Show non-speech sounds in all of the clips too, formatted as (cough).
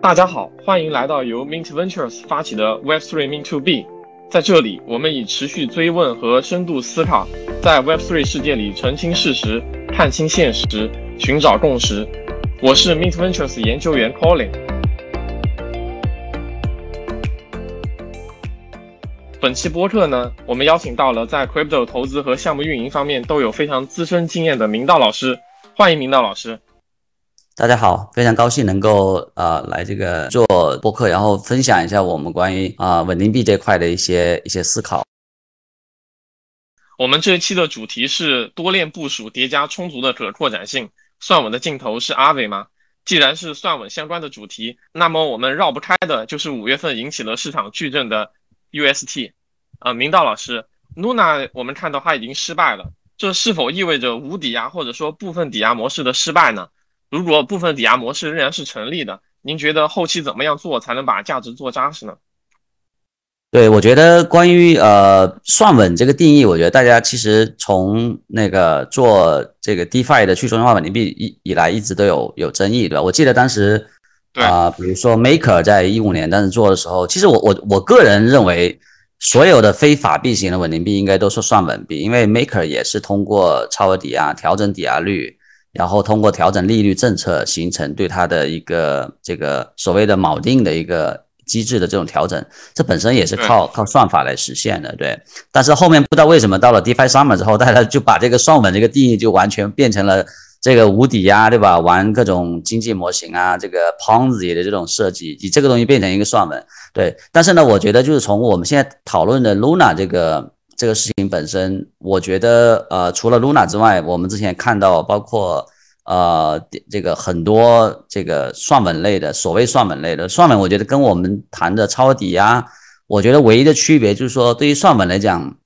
大家好，欢迎来到由 Mint Ventures 发起的 Web3 Mint to B。在这里，我们以持续追问和深度思考，在 Web3 世界里澄清事实、看清现实、寻找共识。我是 Mint Ventures 研究员 Colin。本期播客呢，我们邀请到了在 Crypto 投资和项目运营方面都有非常资深经验的明道老师，欢迎明道老师。大家好，非常高兴能够呃来这个做播客，然后分享一下我们关于啊稳定币这块的一些一些思考。我们这一期的主题是多链部署叠加充足的可扩展性，算稳的镜头是阿伟吗？既然是算稳相关的主题，那么我们绕不开的就是五月份引起了市场巨震的 UST。呃，明道老师，Luna 我们看到它已经失败了，这是否意味着无抵押或者说部分抵押模式的失败呢？如果部分抵押模式仍然是成立的，您觉得后期怎么样做才能把价值做扎实呢？对，我觉得关于呃算稳这个定义，我觉得大家其实从那个做这个 DeFi 的去中心化稳定币以以来，一直都有有争议，对吧？我记得当时啊，比如说 Maker 在一五年当时做的时候，其实我我我个人认为，所有的非法币型的稳定币应该都是算稳币，因为 Maker 也是通过超额抵押调整抵押率。然后通过调整利率政策，形成对它的一个这个所谓的锚定的一个机制的这种调整，这本身也是靠靠算法来实现的，对。但是后面不知道为什么到了 DeFi Summer 之后，大家就把这个算稳这个定义就完全变成了这个无抵押，对吧？玩各种经济模型啊，这个 Ponzi 的这种设计，以这个东西变成一个算稳，对。但是呢，我觉得就是从我们现在讨论的 Luna 这个。这个事情本身，我觉得，呃，除了 Luna 之外，我们之前看到，包括，呃，这个很多这个算稳类的，所谓算稳类的算稳，我觉得跟我们谈的超额抵押，我觉得唯一的区别就是说，对于算稳来讲，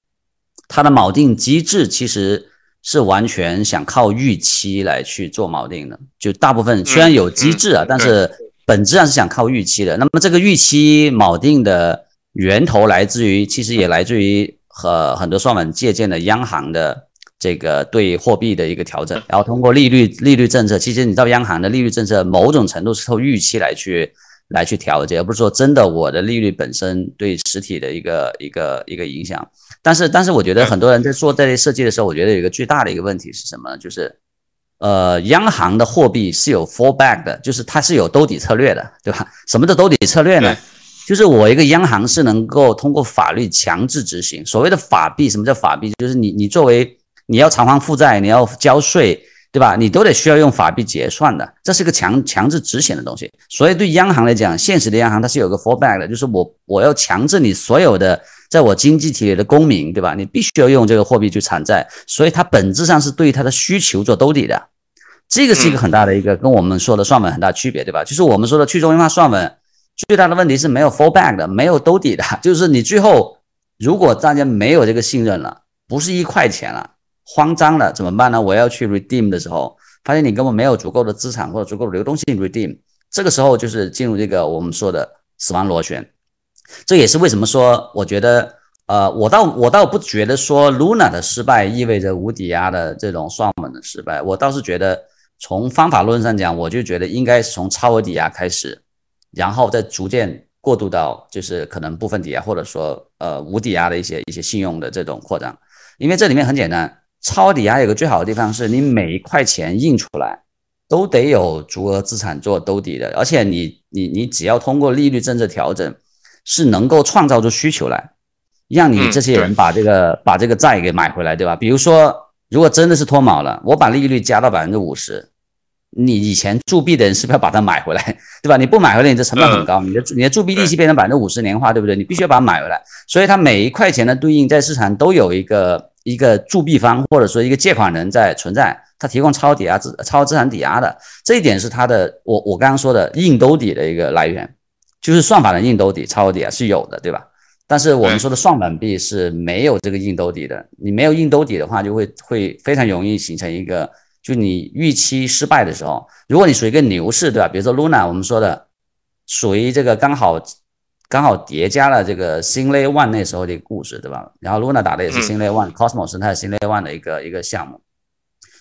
它的锚定机制其实是完全想靠预期来去做锚定的，就大部分虽然有机制啊，但是本质上是想靠预期的。那么这个预期锚定的源头来自于，其实也来自于。和很多算法借鉴了央行的这个对货币的一个调整，然后通过利率利率政策，其实你知道央行的利率政策某种程度是靠预期来去来去调节，而不是说真的我的利率本身对实体的一个一个一个影响。但是但是我觉得很多人在做这类设计的时候，我觉得有一个最大的一个问题是什么？就是呃，央行的货币是有 fallback 的，就是它是有兜底策略的，对吧？什么叫兜底策略呢？就是我一个央行是能够通过法律强制执行所谓的法币。什么叫法币？就是你你作为你要偿还负债，你要交税，对吧？你都得需要用法币结算的，这是个强强制执行的东西。所以对央行来讲，现实的央行它是有个 fallback 的，就是我我要强制你所有的在我经济体里的公民，对吧？你必须要用这个货币去偿债，所以它本质上是对它的需求做兜底的。这个是一个很大的一个跟我们说的算稳很大区别，对吧？就是我们说的去中心化算稳。最大的问题是没有 fallback 的，没有兜底的，(laughs) 就是你最后如果大家没有这个信任了，不是一块钱了，慌张了怎么办呢？我要去 redeem 的时候，发现你根本没有足够的资产或者足够的流动性 redeem，这个时候就是进入这个我们说的死亡螺旋。这也是为什么说，我觉得，呃，我倒我倒不觉得说 Luna 的失败意味着无抵押的这种算稳的失败，我倒是觉得从方法论上讲，我就觉得应该是从超额抵押开始。然后再逐渐过渡到就是可能部分抵押或者说呃无抵押的一些一些信用的这种扩张，因为这里面很简单，超抵押有个最好的地方是你每一块钱印出来都得有足额资产做兜底的，而且你你你只要通过利率政策调整，是能够创造出需求来，让你这些人把这个把这个债给买回来，对吧？比如说如果真的是脱锚了，我把利率加到百分之五十。你以前铸币的人是不是要把它买回来，(laughs) 对吧？你不买回来，你的成本很高，你的你的铸币利息变成百分之五十年化，对不对？你必须要把它买回来，所以它每一块钱的对应在市场都有一个一个铸币方或者说一个借款人在存在，它提供超抵押资超资产抵押的这一点是它的，我我刚刚说的硬兜底的一个来源，就是算法的硬兜底超抵押是有的，对吧？但是我们说的算稳币是没有这个硬兜底的，你没有硬兜底的话，就会会非常容易形成一个。就你预期失败的时候，如果你属于一个牛市，对吧？比如说 Luna，我们说的属于这个刚好刚好叠加了这个新 Layer One 那时候的一个故事，对吧？然后 Luna 打的也是新 Layer One，Cosmos 它是新 Layer One 的一个一个项目，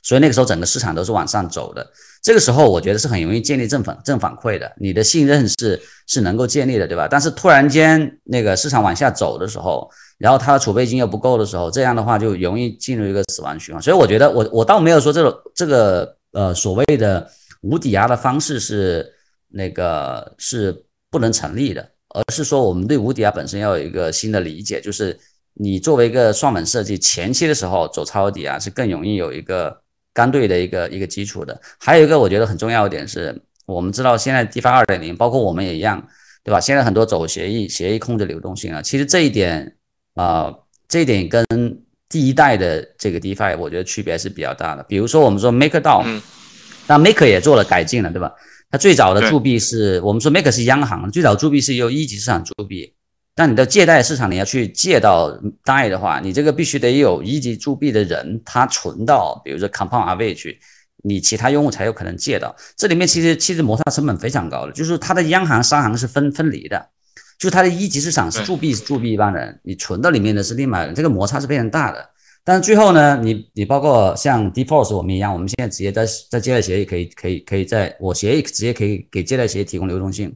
所以那个时候整个市场都是往上走的。这个时候我觉得是很容易建立正反正反馈的，你的信任是是能够建立的，对吧？但是突然间那个市场往下走的时候，然后它的储备金又不够的时候，这样的话就容易进入一个死亡循环。所以我觉得我我倒没有说这个这个呃所谓的无抵押的方式是那个是不能成立的，而是说我们对无抵押本身要有一个新的理解，就是你作为一个算本设计，前期的时候走超额抵押是更容易有一个。干兑的一个一个基础的，还有一个我觉得很重要一点是，我们知道现在 DeFi 二点零，包括我们也一样，对吧？现在很多走协议，协议控制流动性啊，其实这一点啊，这一点跟第一代的这个 DeFi 我觉得区别是比较大的。比如说我们说 MakerDAO，那 Maker 也做了改进了，对吧？它最早的铸币是我们说 Maker 是央行，最早铸币是由一级市场铸币。那你的借贷市场，你要去借到贷的话，你这个必须得有一级铸币的人，他存到，比如说 Compound a v 去，你其他用户才有可能借到。这里面其实其实摩擦成本非常高的，就是它的央行商行是分分离的，就是它的一级市场是铸币是铸币一般人，你存到里面的是另外人，这个摩擦是非常大的。但是最后呢，你你包括像 Default 我们一样，我们现在直接在在借贷协议可以可以可以在我协议直接可以给借贷协议提供流动性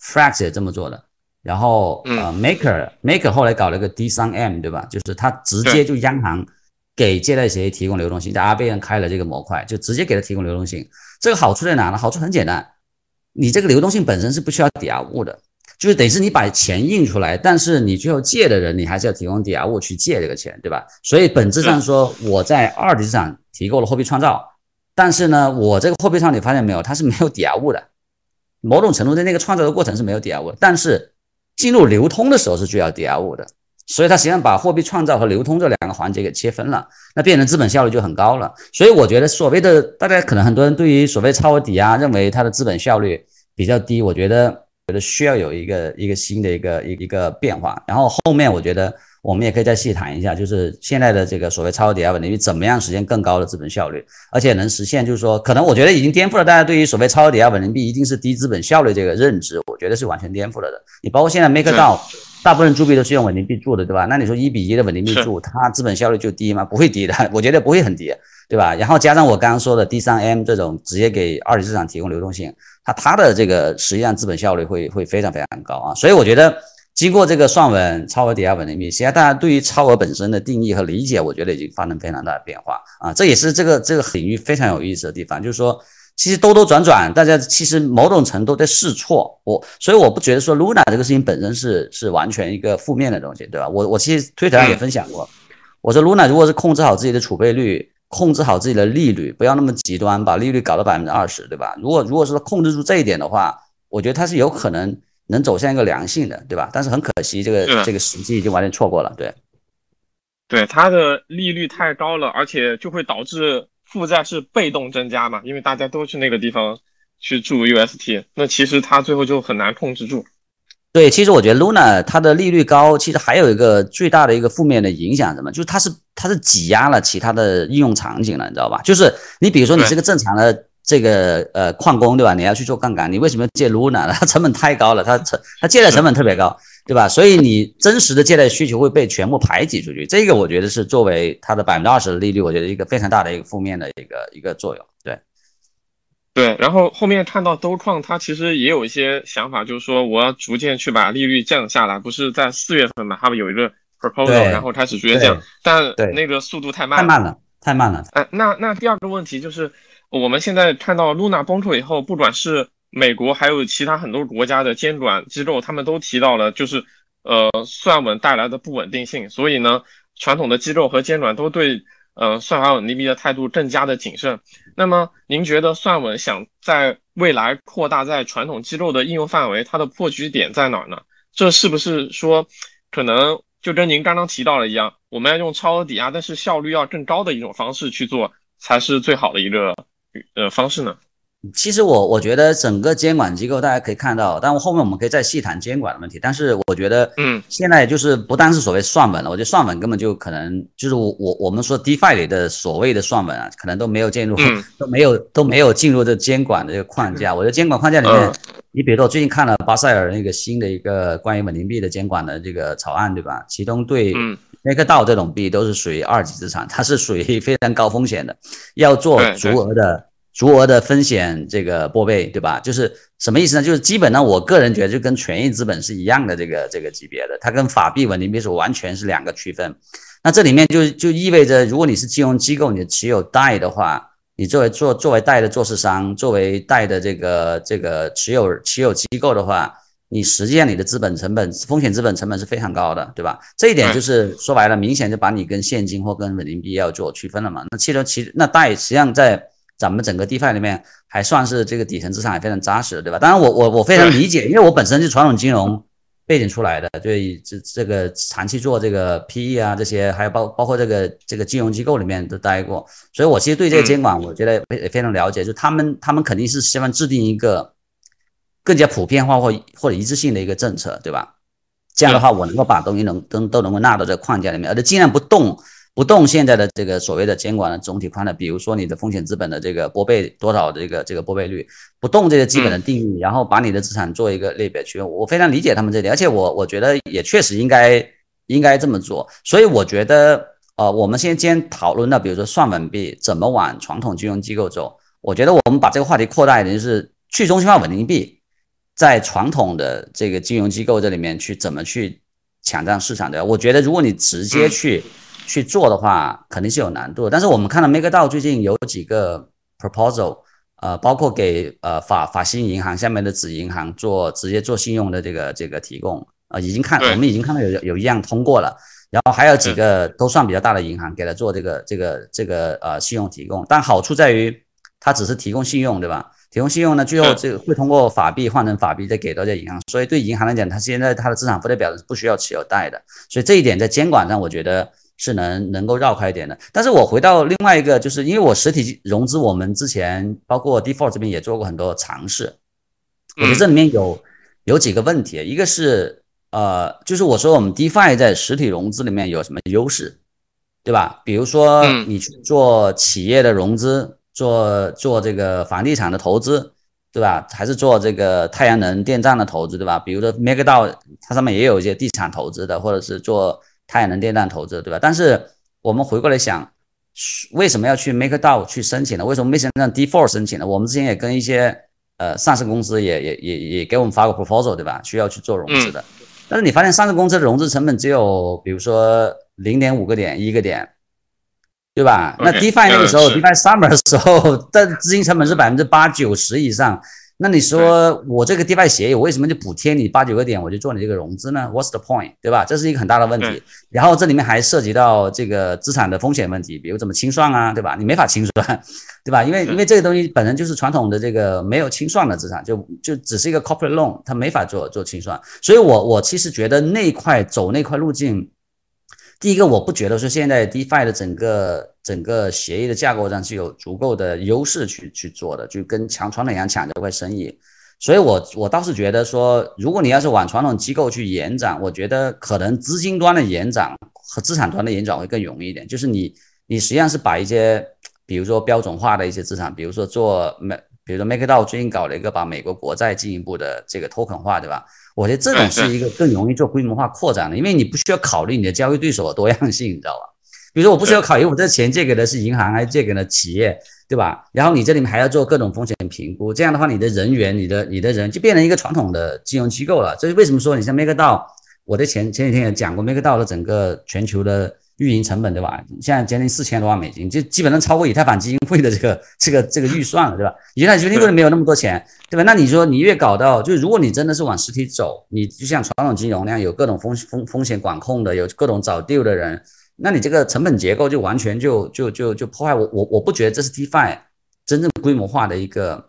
，Frax 也这么做的。然后呃，Maker Maker 后来搞了个 D 三 M，对吧？就是它直接就央行给借贷协议提供流动性，在 RBN 开了这个模块，就直接给它提供流动性。这个好处在哪呢？好处很简单，你这个流动性本身是不需要抵押物的，就是等于是你把钱印出来，但是你最后借的人你还是要提供抵押物去借这个钱，对吧？所以本质上说，我在二级市场提供了货币创造，但是呢，我这个货币上你发现没有，它是没有抵押物的，某种程度在那个创造的过程是没有抵押物，但是。进入流通的时候是需要抵押物的，所以它实际上把货币创造和流通这两个环节给切分了，那变成资本效率就很高了。所以我觉得所谓的大家可能很多人对于所谓超额抵押认为它的资本效率比较低，我觉得觉得需要有一个一个新的一个一一个变化。然后后面我觉得。我们也可以再细谈一下，就是现在的这个所谓超额抵押稳定币怎么样实现更高的资本效率，而且能实现，就是说，可能我觉得已经颠覆了大家对于所谓超额抵押稳定币一定是低资本效率这个认知，我觉得是完全颠覆了的。你包括现在 MakerDAO，大部分铸币都是用稳定币铸的，对吧？那你说一比一的稳定币铸，它资本效率就低吗？不会低的，我觉得不会很低，对吧？然后加上我刚刚说的 D3M 这种直接给二级市场提供流动性，它它的这个实际上资本效率会会非常非常高啊，所以我觉得。经过这个算稳超额抵押稳定币，现在大家对于超额本身的定义和理解，我觉得已经发生非常大的变化啊！这也是这个这个领域非常有意思的地方，就是说，其实兜兜转转，大家其实某种程度在试错。我所以我不觉得说 Luna 这个事情本身是是完全一个负面的东西，对吧？我我其实推特上也分享过，我说 Luna 如果是控制好自己的储备率，控制好自己的利率，不要那么极端，把利率搞到百分之二十，对吧？如果如果是控制住这一点的话，我觉得它是有可能。能走向一个良性的，对吧？但是很可惜，这个这个时机已经完全错过了。对，对，它的利率太高了，而且就会导致负债是被动增加嘛，因为大家都去那个地方去注 UST，那其实它最后就很难控制住。对，其实我觉得 Luna 它的利率高，其实还有一个最大的一个负面的影响什么？就是它是它是挤压了其他的应用场景了，你知道吧？就是你比如说你是个正常的。这个呃矿工对吧？你要去做杠杆，你为什么要借 Luna 呢？它 (laughs) 成本太高了，它成它借贷成本特别高，对吧？所以你真实的借贷需求会被全部排挤出去。这个我觉得是作为它的百分之二十的利率，我觉得一个非常大的一个负面的一个一个作用。对，对。然后后面看到都矿，它其实也有一些想法，就是说我要逐渐去把利率降下来。不是在四月份嘛，他们有一个 proposal，然后开始逐渐降，但那个速度太慢，太慢了，太慢了。哎，那那第二个问题就是。我们现在看到 Luna 崩溃以后，不管是美国还有其他很多国家的监管机构，他们都提到了，就是呃算稳带来的不稳定性。所以呢，传统的机构和监管都对呃算法稳定币的态度更加的谨慎。那么您觉得算稳想在未来扩大在传统机构的应用范围，它的破局点在哪儿呢？这是不是说可能就跟您刚刚提到的一样，我们要用超额抵押，但是效率要更高的一种方式去做，才是最好的一个？呃，方式呢？其实我我觉得整个监管机构大家可以看到，但后面我们可以再细谈监管的问题。但是我觉得，嗯，现在就是不单是所谓算稳了，我觉得算稳根本就可能就是我我我们说 DeFi 里的所谓的算稳啊，可能都没有进入，都没有都没有进入这监管的这个框架。我觉得监管框架里面，你比如说我最近看了巴塞尔那个新的一个关于稳定币的监管的这个草案，对吧？其中对。那个道这种币都是属于二级资产，它是属于非常高风险的，要做足额的足额的风险这个拨备，对吧？就是什么意思呢？就是基本上我个人觉得就跟权益资本是一样的这个这个级别的，它跟法币稳定币是完全是两个区分。那这里面就就意味着，如果你是金融机构，你持有贷的话，你作为做作为贷的做市商，作为贷的这个这个持有持有机构的话，你实际上你的资本成本、风险资本成本是非常高的，对吧？这一点就是说白了，明显就把你跟现金或跟稳定币要做区分了嘛。那其实其那贷实际上在咱们整个 DeFi 里面还算是这个底层资产还非常扎实的，对吧？当然我我我非常理解，因为我本身就传统金融。背景出来的，对这这个长期做这个 PE 啊，这些还有包包括这个这个金融机构里面都待过，所以我其实对这个监管，我觉得非非常了解。就他们他们肯定是希望制定一个更加普遍化或或者一致性的一个政策，对吧？这样的话，我能够把东西能都都能够纳到这个框架里面，而且尽量不动。不动现在的这个所谓的监管的总体框架，比如说你的风险资本的这个拨备多少这个这个拨备率，不动这个基本的定义，然后把你的资产做一个类别区分，我非常理解他们这点，而且我我觉得也确实应该应该这么做。所以我觉得，呃，我们先先讨论到，比如说算稳币怎么往传统金融机构走，我觉得我们把这个话题扩大一点，就是去中心化稳定币在传统的这个金融机构这里面去怎么去抢占市场的。我觉得如果你直接去。去做的话肯定是有难度，但是我们看到 MakerDAO 最近有几个 proposal，呃，包括给呃法法兴银行下面的子银行做直接做信用的这个这个提供，呃，已经看我们已经看到有有一样通过了，然后还有几个都算比较大的银行给他做这个这个这个呃信用提供，但好处在于它只是提供信用，对吧？提供信用呢，最后这个会通过法币换成法币再给到这银行，所以对银行来讲，它现在它的资产负债表是不需要持有贷的，所以这一点在监管上，我觉得。是能能够绕开一点的，但是我回到另外一个，就是因为我实体融资，我们之前包括 Default 这边也做过很多尝试，我觉得这里面有有几个问题，一个是呃，就是我说我们 DeFi 在实体融资里面有什么优势，对吧？比如说你去做企业的融资，做做这个房地产的投资，对吧？还是做这个太阳能电站的投资，对吧？比如说 MakerDAO 它上面也有一些地产投资的，或者是做。太阳能电站投资，对吧？但是我们回过来想，为什么要去 MakerDAO 去申请呢？为什么没想让 Default 申请呢？我们之前也跟一些呃上市公司也也也也给我们发过 proposal，对吧？需要去做融资的。但是你发现上市公司的融资成本只有，比如说零点五个点、一个点，对吧？那 DeFi 那个时候，DeFi Summer 的时候 (laughs) 的资金成本是百分之八九十以上。那你说我这个 DeFi 协议，我为什么就补贴你八九个点，我就做你这个融资呢？What's the point，对吧？这是一个很大的问题。然后这里面还涉及到这个资产的风险问题，比如怎么清算啊，对吧？你没法清算，对吧？因为因为这个东西本身就是传统的这个没有清算的资产，就就只是一个 corporate loan，它没法做做清算。所以我我其实觉得那块走那块路径。第一个，我不觉得说现在 DeFi 的整个整个协议的架构上是有足够的优势去去做的，就跟抢传统一样抢这块生意。所以，我我倒是觉得说，如果你要是往传统机构去延展，我觉得可能资金端的延展和资产端的延展会更容易一点。就是你你实际上是把一些，比如说标准化的一些资产，比如说做美，比如说 MakerDAO 最近搞了一个把美国国债进一步的这个 token 化，对吧？我觉得这种是一个更容易做规模化扩展的，因为你不需要考虑你的交易对手的多样性，你知道吧？比如说我不需要考虑我这钱借给的是银行还是借给了企业，对吧？然后你这里面还要做各种风险评估，这样的话你的人员、你的你的人就变成一个传统的金融机构了。这是为什么说你像 MakerDAO，我的前前几天也讲过 MakerDAO 的整个全球的。运营成本对吧？现在将近四千多万美金，就基本上超过以太坊基金会的这个 (laughs) 这个这个预算了，对吧？以太坊基金会没有那么多钱，对吧？那你说你越搞到，就是如果你真的是往实体走，你就像传统金融那样有各种风风风险管控的，有各种找 deal 的人，那你这个成本结构就完全就就就就破坏。我我我不觉得这是 DeFi 真正规模化的一个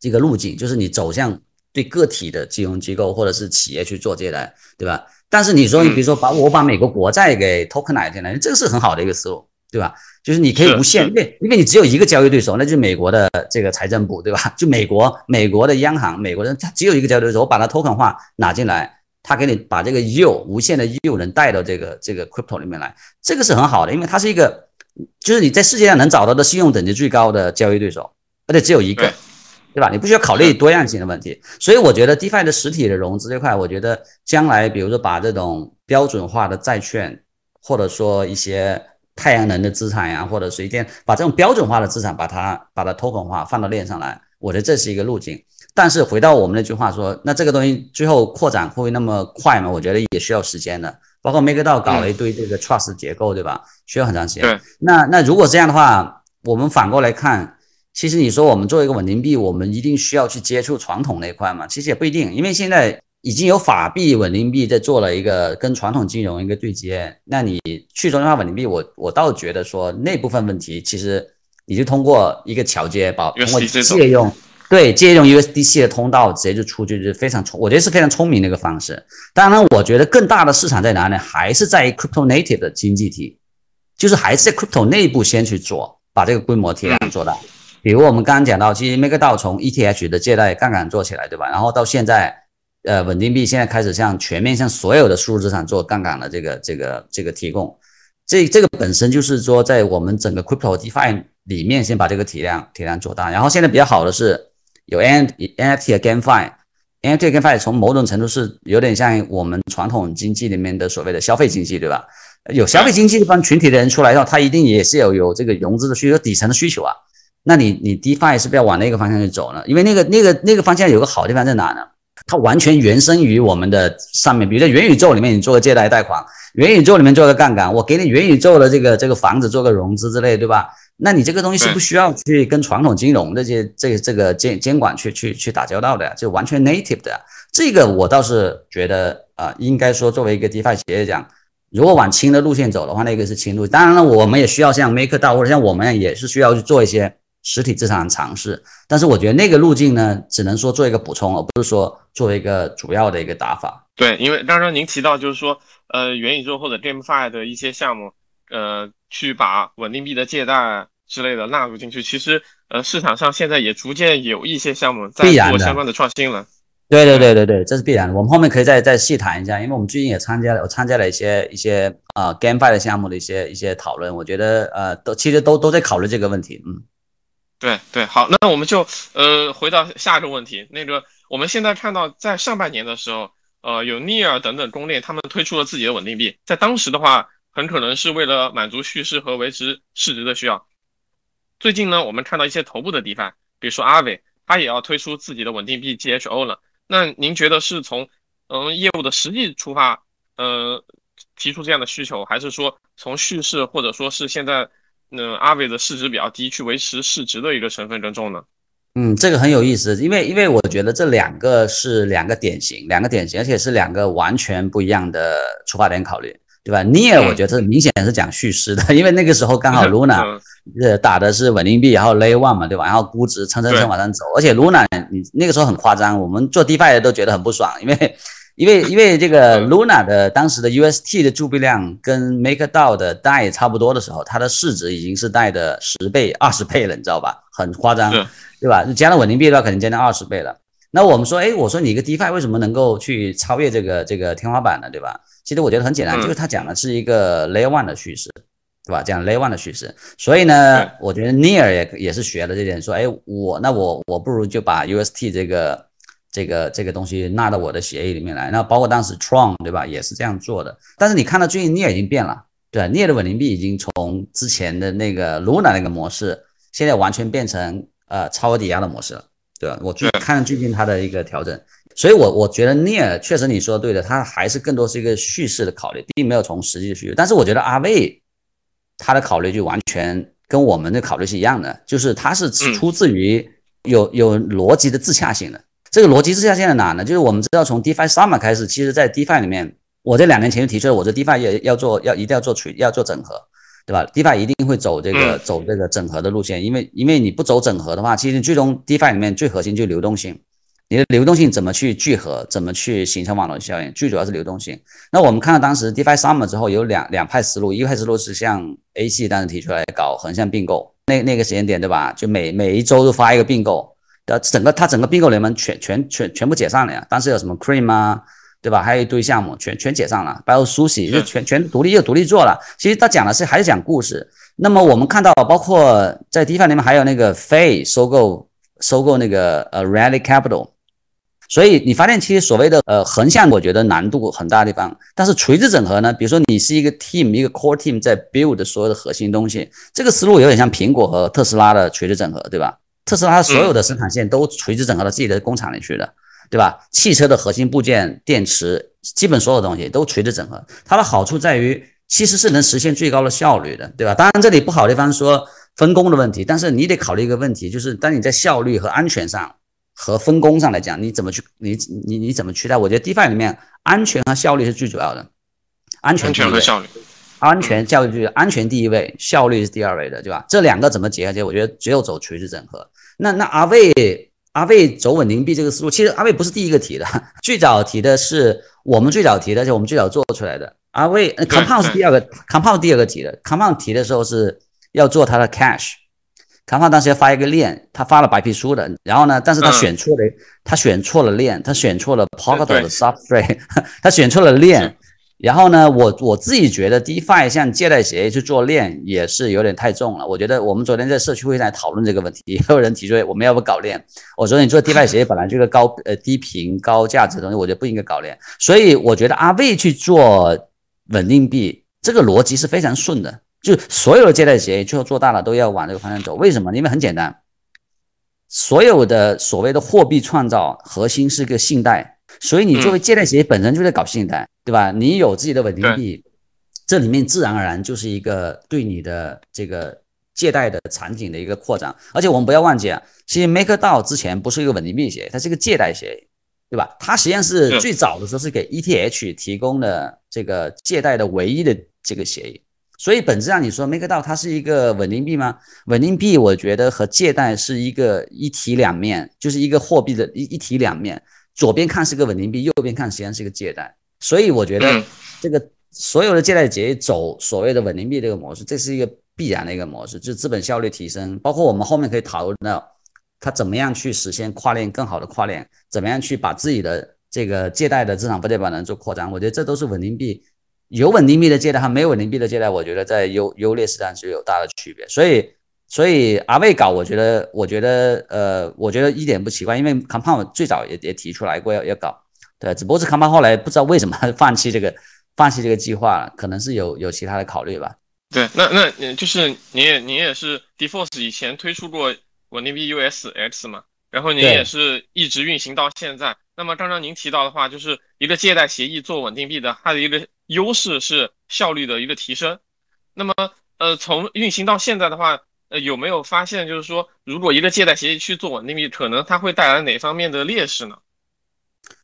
这个路径，就是你走向对个体的金融机构或者是企业去做借贷，对吧？但是你说，你比如说把我把美国国债给 tokenize 进来，这个是很好的一个思路，对吧？就是你可以无限，因为因为你只有一个交易对手，那就是美国的这个财政部，对吧？就美国美国的央行，美国人他只有一个交易对手，我把它 token 化拿进来，他给你把这个 yield 无限的 yield 能带到这个这个 crypto 里面来，这个是很好的，因为它是一个，就是你在世界上能找到的信用等级最高的交易对手，而且只有一个。对吧？你不需要考虑多样性的问题，所以我觉得 DeFi 的实体的融资这块，我觉得将来比如说把这种标准化的债券，或者说一些太阳能的资产呀，或者水电，把这种标准化的资产把它把它 token 化放到链上来，我觉得这是一个路径。但是回到我们那句话说，那这个东西最后扩展会那么快吗？我觉得也需要时间的。包括 MakerDAO 搞了一堆这个 trust 结构，对吧？需要很长时间。那那如果这样的话，我们反过来看，其实你说我们作为一个稳定币，我们一定需要去接触传统那一块吗？其实也不一定，因为现在已经有法币稳定币在做了一个跟传统金融一个对接。那你去中心化稳定币，我我倒觉得说那部分问题，其实你就通过一个桥接，把通过借用。对，借用 USDC 的通道直接就出去，就是非常聪，我觉得是非常聪明的一个方式。当然，我觉得更大的市场在哪里？还是在 crypto native 的经济体，就是还是在 crypto 内部先去做，把这个规模体量做大。比如我们刚刚讲到，其实 MakerDAO 从 ETH 的借贷杠杆做起来，对吧？然后到现在，呃，稳定币现在开始向全面向所有的数字资产做杠杆的这个这个这个提供，这这个本身就是说在我们整个 crypto DeFi 里面先把这个体量体量做大。然后现在比较好的是。有 N NFT 的 GameFi，NFT GameFi 从某种程度是有点像我们传统经济里面的所谓的消费经济，对吧？有消费经济这帮群体的人出来以后，他一定也是有有这个融资的需求、底层的需求啊。那你你 DeFi 是不是要往那个方向去走呢？因为那个那个那个方向有个好地方在哪呢？它完全原生于我们的上面，比如在元宇宙里面，你做个借贷贷款，元宇宙里面做个杠杆，我给你元宇宙的这个这个房子做个融资之类，对吧？那你这个东西是不需要去跟传统金融这些这这个监监管去去去打交道的呀，就完全 native 的。这个我倒是觉得啊，应该说作为一个 DeFi 企业讲，如果往轻的路线走的话，那个是轻路。当然了，我们也需要像 MakerDAO 或者像我们也是需要去做一些实体资产的尝试。但是我觉得那个路径呢，只能说做一个补充，而不是说作为一个主要的一个打法。对，因为刚刚您提到就是说，呃，元宇宙或者 GameFi 的一些项目，呃，去把稳定币的借贷。之类的纳入进去，其实呃市场上现在也逐渐有一些项目在做相关的创新了。对对对对对，这是必然的。我们后面可以再再细谈一下，因为我们最近也参加了，我参加了一些一些啊 GameFi 的项目的一些一些讨论。我觉得呃都其实都都在考虑这个问题。嗯，对对，好，那我们就呃回到下一个问题。那个我们现在看到在上半年的时候，呃有 Near 等等公链他们推出了自己的稳定币，在当时的话，很可能是为了满足叙事和维持市值的需要。最近呢，我们看到一些头部的 DeFi，比如说阿伟，他也要推出自己的稳定币 GHO 了。那您觉得是从嗯业务的实际出发，呃提出这样的需求，还是说从叙事或者说是现在嗯阿伟的市值比较低，去维持市值的一个成分更重呢？嗯，这个很有意思，因为因为我觉得这两个是两个典型，两个典型，而且是两个完全不一样的出发点考虑。对吧？Near 我觉得明显是讲叙事的，因为那个时候刚好 (laughs) Luna 呃打的是稳定币，然后 Layer One 嘛，对吧？然后估值蹭蹭蹭往上走，而且 Luna 你那个时候很夸张，我们做 DeFi 的都觉得很不爽，因为因为因为这个 (laughs) Luna 的当时的 UST 的铸币量跟 MakerDAO 的代差不多的时候，它的市值已经是代的十倍、二十倍了，你知道吧？很夸张，对吧？加了稳定币的话，可能将近二十倍了。那我们说，哎，我说你一个 DeFi 为什么能够去超越这个这个天花板呢？对吧？其实我觉得很简单，就是他讲的是一个 Layer One 的叙事，对吧？讲 Layer One 的叙事，所以呢，我觉得 Near 也也是学了这点，说，哎，我那我我不如就把 UST 这个这个这个东西纳到我的协议里面来。那包括当时 Tron 对吧，也是这样做的。但是你看到最近 Near 已经变了，对，Near 的稳定币已经从之前的那个 Luna 那个模式，现在完全变成呃超额抵押的模式了，对吧？我最看最近它的一个调整。所以，我我觉得 Near 确实你说的对的，它还是更多是一个叙事的考虑，并没有从实际的需求。但是，我觉得阿卫他的考虑就完全跟我们的考虑是一样的，就是它是出自于有有逻辑的自洽性的。这个逻辑自洽性在哪呢？就是我们知道从 DeFi Summer 开始，其实在 DeFi 里面，我这两年前就提出了，我这 DeFi 要要做要一定要做垂要做整合，对吧？DeFi 一定会走这个走这个整合的路线，因为因为你不走整合的话，其实最终 DeFi 里面最核心就是流动性。你的流动性怎么去聚合，怎么去形成网络效应？最主要是流动性。那我们看到当时 DeFi Summer 之后有两两派思路，一派思路是像 AC 当时提出来搞横向并购，那那个时间点对吧？就每每一周都发一个并购，的整个它整个并购联盟全全全全部解散了呀。当时有什么 Cream 啊，对吧？还有一堆项目全全解散了，包括苏喜就全全独立又独立做了。其实他讲的是还是讲故事。那么我们看到包括在 DeFi 里面还有那个 Fay 收购收购那个呃 Rally Capital。所以你发现其实所谓的呃横向，我觉得难度很大的地方，但是垂直整合呢，比如说你是一个 team，一个 core team 在 build 所有的核心东西，这个思路有点像苹果和特斯拉的垂直整合，对吧？特斯拉所有的生产线都垂直整合到自己的工厂里去的，对吧？汽车的核心部件、电池，基本所有东西都垂直整合。它的好处在于，其实是能实现最高的效率的，对吧？当然这里不好的地方说分工的问题，但是你得考虑一个问题，就是当你在效率和安全上和分工上来讲，你怎么去你你你怎么取代？我觉得 DeFi 里面安全和效率是最主要的，安全和效率。安全教育就是安全第一位，效率是第二位的，对吧？这两个怎么结合？结我觉得只有走垂直整合。那那阿卫阿卫走稳定币这个思路，其实阿卫不是第一个提的，(laughs) 最早提的是我们最早提的，而且我们最早做出来的。阿卫 Compound 是第二个，Compound 第二个提的。Compound 提的时候是要做它的 Cash，Compound 当时要发一个链，他发了白皮书的，然后呢，但是他选错了，他选错了链，他选错了 Polkadot 的 Substrate，(laughs) 他选错了链。然后呢，我我自己觉得，DeFi 像借贷协议去做链也是有点太重了。我觉得我们昨天在社区会上讨论这个问题，也 (laughs) 有人提出我们要不搞链。我说你 (laughs) 做 DeFi 协议本来就是高呃低频高价值的东西，我觉得不应该搞链。所以我觉得阿卫去做稳定币这个逻辑是非常顺的，就所有的借贷协议最后做大了都要往这个方向走。为什么？因为很简单，所有的所谓的货币创造核心是个信贷。所以你作为借贷协议本身就在搞信贷，对吧？你有自己的稳定币，这里面自然而然就是一个对你的这个借贷的场景的一个扩展。而且我们不要忘记啊，其实 MakerDAO 之前不是一个稳定币协议，它是一个借贷协议，对吧？它实际上是最早的时候是给 ETH 提供的这个借贷的唯一的这个协议。所以本质上你说 MakerDAO 它是一个稳定币吗？稳定币我觉得和借贷是一个一体两面，就是一个货币的一一体两面。左边看是个稳定币，右边看实际上是一个借贷，所以我觉得这个所有的借贷协议走所谓的稳定币这个模式，这是一个必然的一个模式，就是资本效率提升，包括我们后面可以讨论到它怎么样去实现跨链更好的跨链，怎么样去把自己的这个借贷的资产负债表能做扩张，我觉得这都是稳定币有稳定币的借贷和没有稳定币的借贷，我觉得在优优劣势上是有大的区别，所以。所以阿卫搞，我觉得，我觉得，呃，我觉得一点不奇怪，因为 Compound 最早也也提出来过要要搞，对，只不过是 Compound 后来不知道为什么 (laughs) 放弃这个，放弃这个计划了，可能是有有其他的考虑吧。对，那那就是你也你也是 Deforce 以前推出过稳定币 USX 嘛，然后你也是一直运行到现在。那么刚刚您提到的话，就是一个借贷协议做稳定币的，它的一个优势是效率的一个提升。那么，呃，从运行到现在的话。呃，有没有发现，就是说，如果一个借贷协议去做稳定币，可能它会带来哪方面的劣势呢？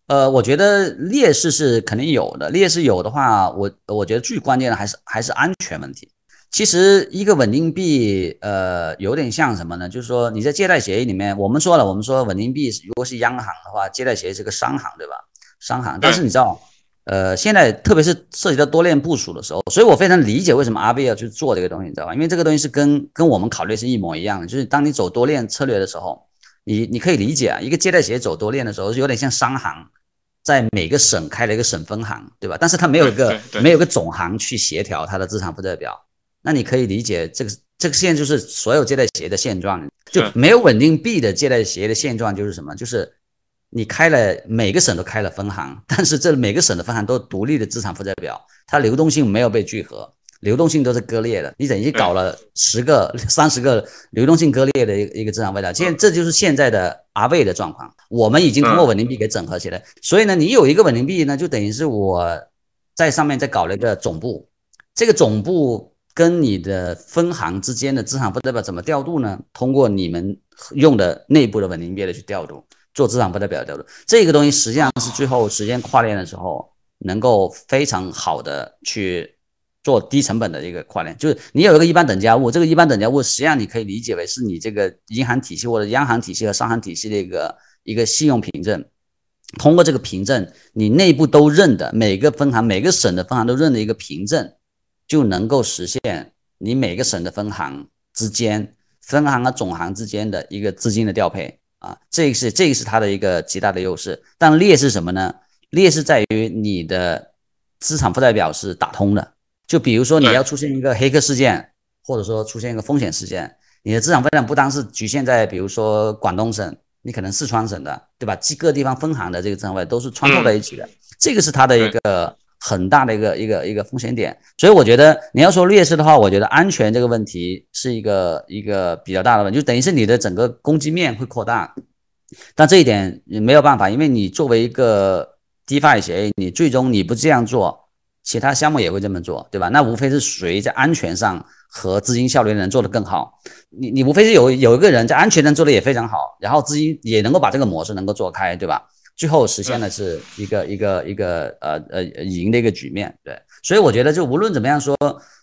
呃，我觉得劣势是肯定有的。劣势有的话，我我觉得最关键的还是还是安全问题。其实一个稳定币，呃，有点像什么呢？就是说你在借贷协议里面，我们说了，我们说稳定币如果是央行的话，借贷协议是个商行，对吧？商行，但是你知道。呃，现在特别是涉及到多链部署的时候，所以我非常理解为什么阿 V 要去做这个东西，你知道吧？因为这个东西是跟跟我们考虑是一模一样的，就是当你走多链策略的时候，你你可以理解啊，一个借贷企业走多链的时候，是有点像商行在每个省开了一个省分行，对吧？但是它没有一个没有个总行去协调它的资产负债表，那你可以理解这个这个现在就是所有借贷企业的现状，就没有稳定币的借贷企业的现状就是什么？就是。你开了每个省都开了分行，但是这每个省的分行都独立的资产负债表，它流动性没有被聚合，流动性都是割裂的。你等于搞了十个、三十个流动性割裂的一一个资产负债表，现这就是现在的阿卫的状况。我们已经通过稳定币给整合起来，所以呢，你有一个稳定币呢，就等于是我在上面再搞了一个总部，这个总部跟你的分行之间的资产负债表怎么调度呢？通过你们用的内部的稳定币的去调度。做资产负债表调度，这个东西实际上是最后实现跨链的时候，能够非常好的去做低成本的一个跨链。就是你有一个一般等价物，这个一般等价物实际上你可以理解为是你这个银行体系或者央行体系和商行体系的一个一个信用凭证。通过这个凭证，你内部都认的每个分行、每个省的分行都认的一个凭证，就能够实现你每个省的分行之间、分行和总行之间的一个资金的调配。啊，这个是这个是它的一个极大的优势，但劣势什么呢？劣势在于你的资产负债表是打通的。就比如说你要出现一个黑客事件，或者说出现一个风险事件，你的资产负债不单是局限在比如说广东省，你可能四川省的，对吧？各个地方分行的这个资产负债都是穿透在一起的，这个是它的一个很大的一个一个一个风险点。所以我觉得你要说劣势的话，我觉得安全这个问题是一个一个比较大的问题，就等于是你的整个攻击面会扩大。但这一点也没有办法，因为你作为一个 DeFi 协议，你最终你不这样做，其他项目也会这么做，对吧？那无非是谁在安全上。和资金效率能做得更好，你你无非是有有一个人在安全上做的也非常好，然后资金也能够把这个模式能够做开，对吧？最后实现的是一个一个一个呃呃赢的一个局面，对。所以我觉得就无论怎么样说，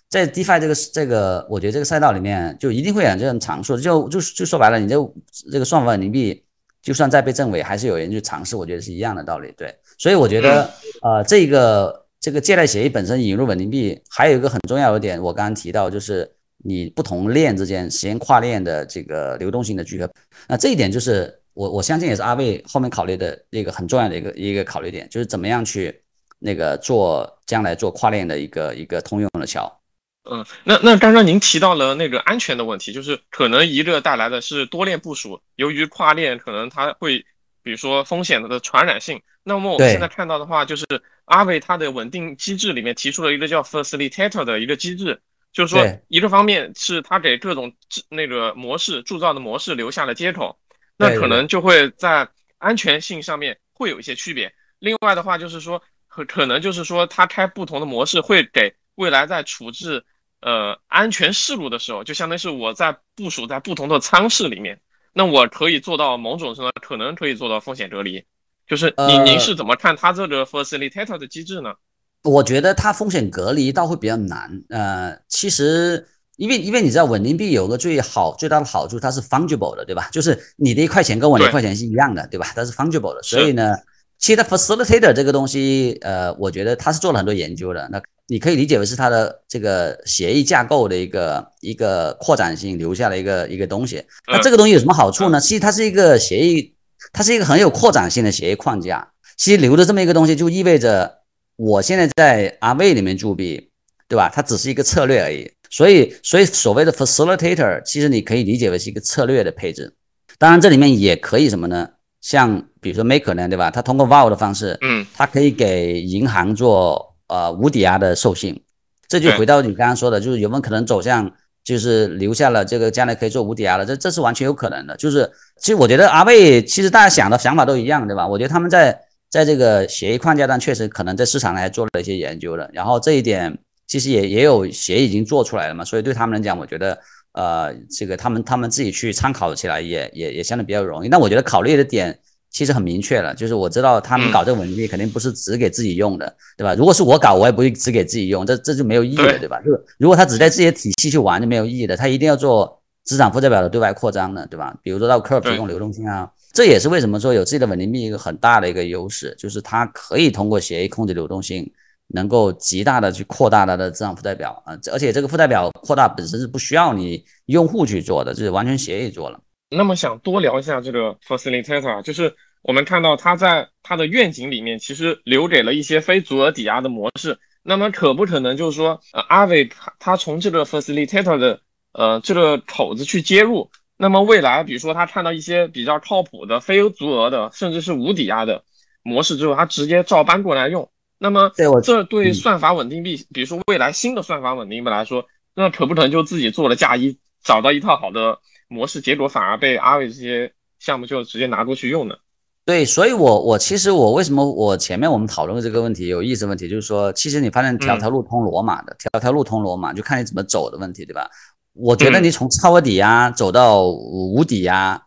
在 DeFi 这个这个，我觉得这个赛道里面就一定会有这种尝试，就就就说白了，你就这个算法稳定币，就算再被证伪，还是有人去尝试，我觉得是一样的道理，对。所以我觉得呃这个。这个借贷协议本身引入稳定币，还有一个很重要的点，我刚刚提到，就是你不同链之间实现跨链的这个流动性的聚合。那这一点就是我我相信也是阿卫后面考虑的那个很重要的一个一个考虑点，就是怎么样去那个做将来做跨链的一个一个通用的桥。嗯，那那刚刚您提到了那个安全的问题，就是可能一个带来的是多链部署，由于跨链可能它会。比如说风险的传染性，那么我们现在看到的话，就是阿伟它的稳定机制里面提出了一个叫 facilitator 的一个机制，就是说一个方面是它给各种那个模式铸造的模式留下了接口，那可能就会在安全性上面会有一些区别。另外的话就是说可可能就是说它开不同的模式会给未来在处置呃安全事故的时候，就相当于是我在部署在不同的舱室里面。那我可以做到某种程度，可能可以做到风险隔离，就是您您是怎么看它这个 facilitator 的机制呢？我觉得它风险隔离倒会比较难。呃，其实因为因为你知道稳定币有个最好最大的好处，它是 fungible 的，对吧？就是你的一块钱跟我的一块钱是一样的，对吧？它是 fungible 的，所以呢，其实 facilitator 这个东西，呃，我觉得它是做了很多研究的。那你可以理解为是它的这个协议架构的一个一个扩展性留下了一个一个东西。那这个东西有什么好处呢？其实它是一个协议，它是一个很有扩展性的协议框架。其实留的这么一个东西，就意味着我现在在阿卫里面铸币，对吧？它只是一个策略而已。所以，所以所谓的 facilitator，其实你可以理解为是一个策略的配置。当然，这里面也可以什么呢？像比如说 maker 呢，对吧？它通过 vow 的方式，嗯，它可以给银行做。呃，无抵押的授信，这就回到你刚刚说的，就是有没有可能走向，就是留下了这个将来可以做无抵押了，这这是完全有可能的。就是其实我觉得阿贝，其实大家想的想法都一样，对吧？我觉得他们在在这个协议框架上确实可能在市场上还做了一些研究的，然后这一点其实也也有协议已经做出来了嘛，所以对他们来讲，我觉得呃，这个他们他们自己去参考起来也也也相对比较容易。那我觉得考虑的点。其实很明确了，就是我知道他们搞这个稳定币肯定不是只给自己用的，对吧？如果是我搞，我也不会只给自己用，这这就没有意义了，对吧？就如果他只在自己的体系去玩就没有意义的，他一定要做资产负债表的对外扩张的，对吧？比如说到 Curve 提供流动性啊，这也是为什么说有自己的稳定币一个很大的一个优势，就是它可以通过协议控制流动性，能够极大的去扩大它的资产负债表啊，而且这个负债表扩大本身是不需要你用户去做的，就是完全协议做了。那么想多聊一下这个 facilitator，就是我们看到他在他的愿景里面，其实留给了一些非足额抵押的模式。那么可不可能就是说，呃，阿伟他他从这个 facilitator 的呃这个口子去接入，那么未来比如说他看到一些比较靠谱的非足额的，甚至是无抵押的模式之后，他直接照搬过来用。那么这对算法稳定币，比如说未来新的算法稳定币来说，那可不可能就自己做了嫁衣，找到一套好的？模式结果反而被阿伟这些项目就直接拿过去用了。对，所以我我其实我为什么我前面我们讨论这个问题有意思问题，就是说其实你发现条条路通罗马的，条条路通罗马，就看你怎么走的问题，对吧？我觉得你从超额抵押走到无抵押。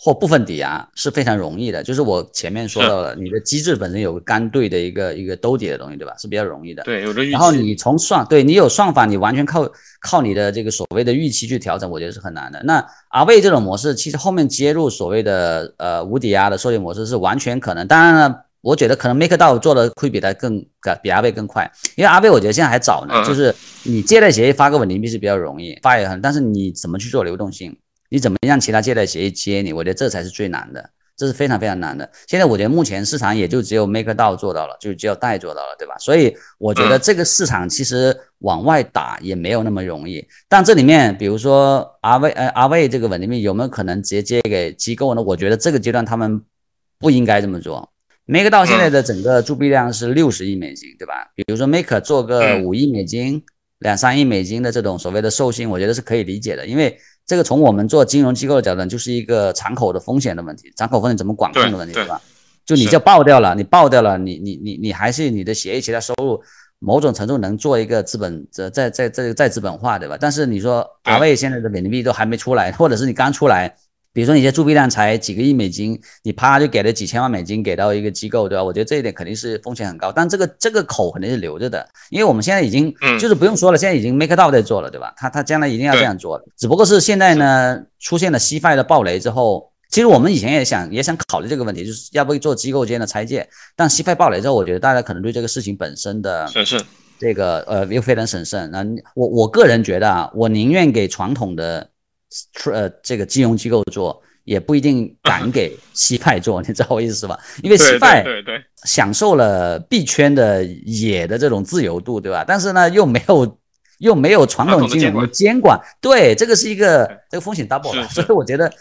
或部分抵押是非常容易的，就是我前面说到了，你的机制本身有个干兑的一个一个兜底的东西，对吧？是比较容易的。对，有个然后你从算，对你有算法，你完全靠靠你的这个所谓的预期去调整，我觉得是很难的。那阿魏这种模式，其实后面接入所谓的呃无抵押的授信模式是完全可能。当然了，我觉得可能 MakerDAO 做的会比它更比阿魏更快，因为阿魏我觉得现在还早呢，就是你借贷协议发个稳定币是比较容易，发也很，但是你怎么去做流动性？你怎么让其他借贷协议接你？我觉得这才是最难的，这是非常非常难的。现在我觉得目前市场也就只有 MakerDAO 做到了，就只有贷做到了，对吧？所以我觉得这个市场其实往外打也没有那么容易。但这里面，比如说 R V 呃 R V 这个稳定币有没有可能直接借给机构呢？我觉得这个阶段他们不应该这么做。Make 到现在的整个铸币量是六十亿美金，对吧？比如说 Make 做个五亿美金、两三亿美金的这种所谓的授信，我觉得是可以理解的，因为这个从我们做金融机构的角度，就是一个敞口的风险的问题，敞口风险怎么管控的问题，对吧？就你就爆掉了，你爆掉了，你你你你还是你的协议其他收入某种程度能做一个资本在在在在资本化，对吧？但是你说阿威现在的人民币都还没出来，或者是你刚出来。比如说，你些铸币量才几个亿美金，你啪就给了几千万美金给到一个机构，对吧？我觉得这一点肯定是风险很高，但这个这个口肯定是留着的，因为我们现在已经就是不用说了，现在已经 make 到在做了，对吧？他他将来一定要这样做的，只不过是现在呢出现了西派的暴雷之后，其实我们以前也想也想考虑这个问题，就是要不做机构间的拆借，但西派暴雷之后，我觉得大家可能对这个事情本身的审慎，这个呃又非常审慎。那我我个人觉得啊，我宁愿给传统的。呃，这个金融机构做也不一定敢给 (laughs) 西派做，你知道我意思吧？因为西派对对享受了币圈的野的这种自由度，对吧？但是呢，又没有又没有传统金融的监管，对，这个是一个这个风险 double，所以我觉得，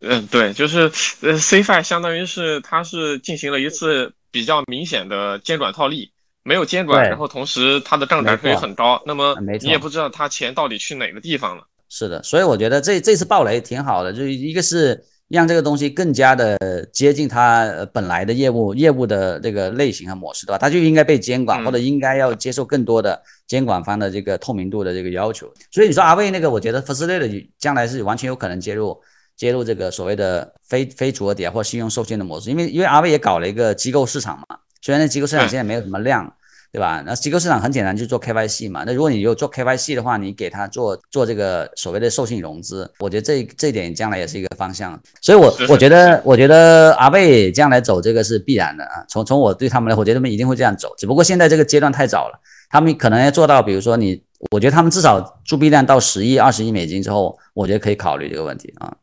嗯，对，就是呃，CFI 相当于是它是进行了一次比较明显的监管套利，没有监管，然后同时它的账单费很高，那么你也不知道它钱到底去哪个地方了。是的，所以我觉得这这次暴雷挺好的，就是一个是让这个东西更加的接近它本来的业务业务的这个类型和模式，对吧？它就应该被监管，或者应该要接受更多的监管方的这个透明度的这个要求。所以你说阿威那个，我觉得 f a c i l i t y 将来是完全有可能接入接入这个所谓的非非主额抵押或信用授信的模式，因为因为阿威也搞了一个机构市场嘛，虽然那机构市场现在没有什么量。对吧？那机构市场很简单，就做 KYC 嘛。那如果你有做 KYC 的话，你给他做做这个所谓的授信融资，我觉得这这点将来也是一个方向。所以，我我觉得，我觉得阿贝将来走这个是必然的啊。从从我对他们来，我觉得他们一定会这样走。只不过现在这个阶段太早了，他们可能要做到，比如说你，我觉得他们至少铸币量到十亿、二十亿美金之后，我觉得可以考虑这个问题啊。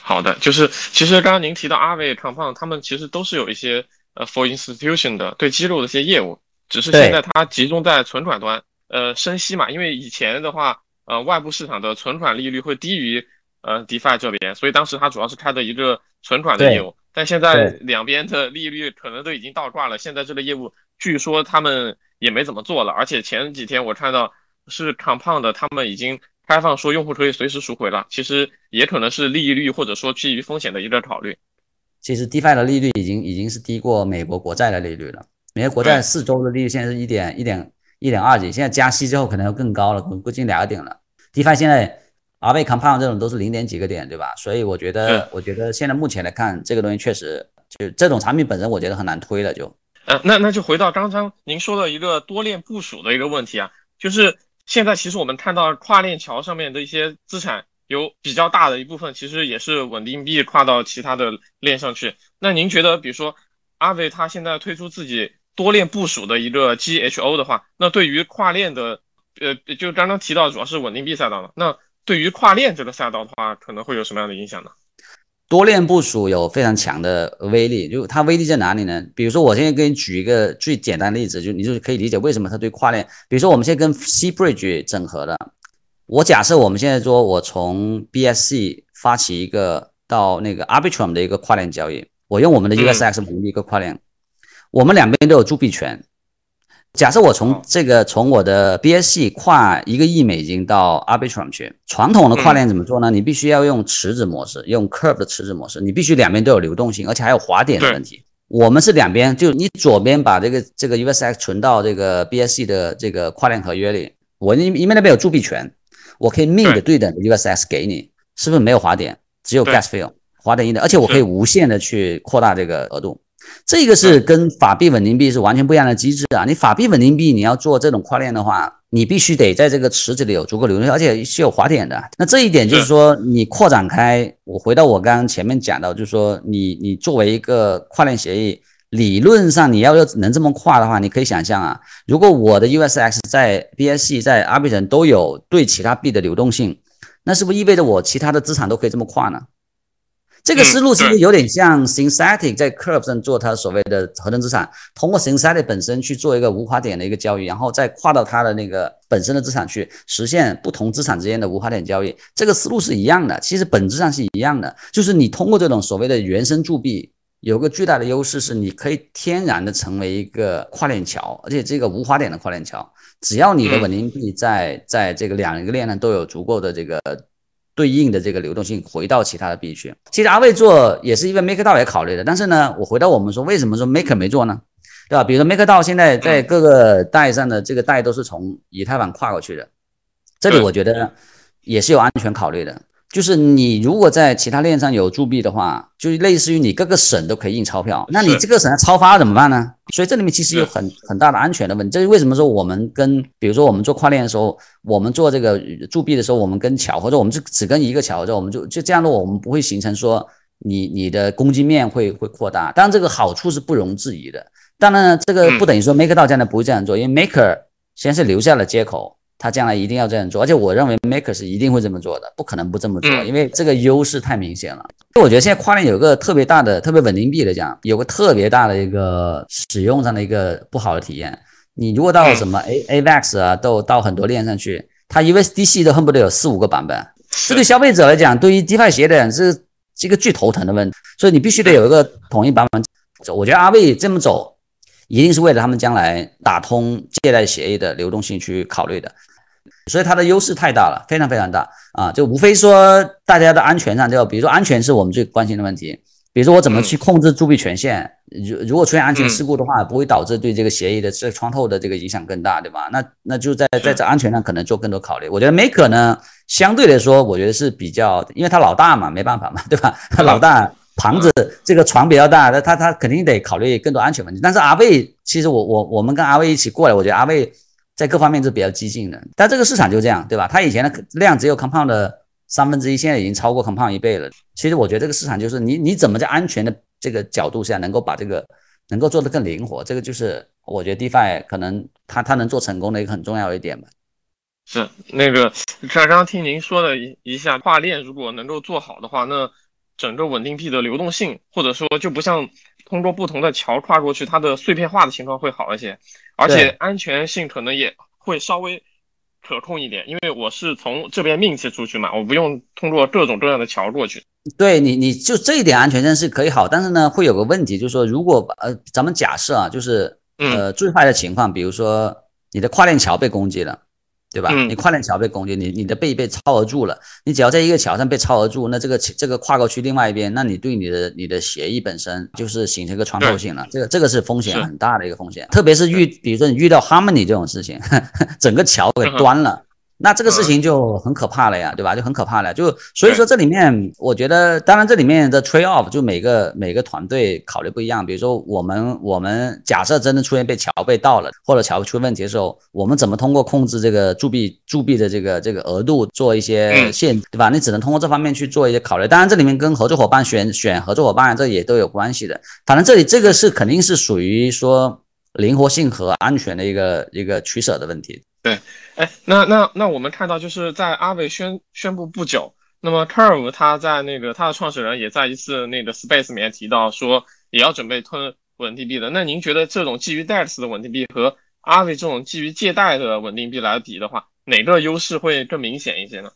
好的，就是其实刚刚您提到阿贝、康胖，他们其实都是有一些呃 for institution 的对机构的一些业务。只是现在它集中在存款端，呃，升息嘛，因为以前的话，呃，外部市场的存款利率会低于呃 DeFi 这边，所以当时它主要是开的一个存款的业务。但现在两边的利率可能都已经倒挂了，现在这个业务据说他们也没怎么做了。而且前几天我看到是 Compound 他们已经开放说用户可以随时赎回了，其实也可能是利率或者说基于风险的一个考虑。其实 DeFi 的利率已经已经是低过美国国债的利率了。美国国债四周的利率现在是一点一点一点二几，现在加息之后可能要更高了，可能接近两个点了。DeFi 现在 R V Compound 这种都是零点几个点，对吧？所以我觉得，我觉得现在目前来看，这个东西确实就这种产品本身，我觉得很难推了。就，呃，那那就回到刚刚您说的一个多链部署的一个问题啊，就是现在其实我们看到跨链桥上面的一些资产，有比较大的一部分其实也是稳定币跨到其他的链上去。那您觉得，比如说阿伟他现在推出自己。多链部署的一个 GHO 的话，那对于跨链的，呃，就刚刚提到主要是稳定币赛道嘛，那对于跨链这个赛道的话，可能会有什么样的影响呢？多链部署有非常强的威力，就它威力在哪里呢？比如说，我现在给你举一个最简单的例子，就你就可以理解为什么它对跨链。比如说，我们现在跟 C Bridge 整合的，我假设我们现在说我从 BSC 发起一个到那个 Arbitrum 的一个跨链交易，我用我们的 USX 稳定币一个跨链。我们两边都有铸币权。假设我从这个从我的 BSC 跨一个亿美金到 Arbitrum 去，传统的跨链怎么做呢？你必须要用池子模式，用 Curve 的池子模式，你必须两边都有流动性，而且还有滑点的问题。我们是两边，就你左边把这个这个 USX 存到这个 BSC 的这个跨链合约里，我因因为那边有铸币权，我可以 mint 对等的 USX 给你，是不是没有滑点，只有 gas fee，滑点一点，而且我可以无限的去扩大这个额度。这个是跟法币稳定币是完全不一样的机制啊！你法币稳定币你要做这种跨链的话，你必须得在这个池子里有足够流动性，而且是有滑点的。那这一点就是说，你扩展开，我回到我刚刚前面讲到，就是说，你你作为一个跨链协议，理论上你要要能这么跨的话，你可以想象啊，如果我的 USX 在 BSC 在 Arbitrum 都有对其他币的流动性，那是不是意味着我其他的资产都可以这么跨呢？这个思路其实有点像 Synthetic 在 Curve 上做它所谓的合成资产，通过 Synthetic 本身去做一个无滑点的一个交易，然后再跨到它的那个本身的资产去实现不同资产之间的无滑点交易。这个思路是一样的，其实本质上是一样的，就是你通过这种所谓的原生铸币，有个巨大的优势是你可以天然的成为一个跨链桥，而且这个无花点的跨链桥，只要你的稳定币在在这个两个链上都有足够的这个。对应的这个流动性回到其他的币去，其实阿卫做也是因为 MakerDAO 也考虑的，但是呢，我回到我们说为什么说 Maker 没做呢？对吧？比如说 MakerDAO 现在在各个代上的这个代都是从以太坊跨过去的，这里我觉得也是有安全考虑的。就是你如果在其他链上有铸币的话，就类似于你各个省都可以印钞票，那你这个省要超发怎么办呢？所以这里面其实有很很大的安全的问题。这是为什么说我们跟比如说我们做跨链的时候，我们做这个铸币的时候，我们跟桥或者我们就只跟一个桥，或者我们就就这样的，我们不会形成说你你的攻击面会会扩大。当然这个好处是不容置疑的。当然这个不等于说 MakerDAO 将来不会这样做，因为 Maker 先是留下了接口。他将来一定要这样做，而且我认为 Maker 是一定会这么做的，不可能不这么做，因为这个优势太明显了。我觉得现在跨链有个特别大的、特别稳定币来讲，有个特别大的一个使用上的一个不好的体验。你如果到什么 A AVAX 啊，都到很多链上去，它 USDC 都恨不得有四五个版本，这对消费者来讲，对于 DeFi 协的人是是一个巨头疼的问题。所以你必须得有一个统一版本。我觉得阿卫这么走。一定是为了他们将来打通借贷协议的流动性去考虑的，所以它的优势太大了，非常非常大啊！就无非说大家的安全上，就比如说安全是我们最关心的问题。比如说我怎么去控制铸币权限？如如果出现安全事故的话，不会导致对这个协议的这穿透的这个影响更大，对吧？那那就在在这安全上可能做更多考虑。我觉得 Maker 呢，相对来说，我觉得是比较，因为他老大嘛，没办法嘛，对吧？他老大。庞子这个床比较大，那他他肯定得考虑更多安全问题。但是阿卫，其实我我我们跟阿卫一起过来，我觉得阿卫在各方面是比较激进的。但这个市场就这样，对吧？他以前的量只有 Compound 的三分之一，现在已经超过 Compound 一倍了。其实我觉得这个市场就是你你怎么在安全的这个角度下能够把这个能够做得更灵活，这个就是我觉得 DeFi 可能他他能做成功的一个很重要一点吧。是那个刚刚听您说的一一下跨链，如果能够做好的话，那。整个稳定币的流动性，或者说就不像通过不同的桥跨过去，它的碎片化的情况会好一些，而且安全性可能也会稍微可控一点，因为我是从这边命切出去嘛，我不用通过各种各样的桥过去。对你，你就这一点安全性是可以好，但是呢，会有个问题，就是说如果呃，咱们假设啊，就是呃最坏的情况，比如说你的跨链桥被攻击了。对吧？你跨链桥被攻击，你你的背被超额住了，你只要在一个桥上被超额住，那这个这个跨过去另外一边，那你对你的你的协议本身就是形成一个穿透性了，这个这个是风险很大的一个风险，特别是遇比如说你遇到 Harmony 这种事情，(laughs) 整个桥给端了。那这个事情就很可怕了呀，对吧？就很可怕了。就所以说这里面，我觉得当然这里面的 trade off 就每个每个团队考虑不一样。比如说我们我们假设真的出现被桥被盗了，或者桥出问题的时候，我们怎么通过控制这个铸币铸币的这个这个额度做一些限，对吧？你只能通过这方面去做一些考虑。当然这里面跟合作伙伴选选合作伙伴这也都有关系的。反正这里这个是肯定是属于说灵活性和安全的一个一个取舍的问题。对，(laughs) 哎，那那那我们看到就是在阿伟宣宣布不久，那么 Curve 他在那个他的创始人也在一次那个 Space 里面提到说也要准备吞稳定币的。那您觉得这种基于 DEX 的稳定币和阿伟这种基于借贷的稳定币来比的话，哪个优势会更明显一些呢？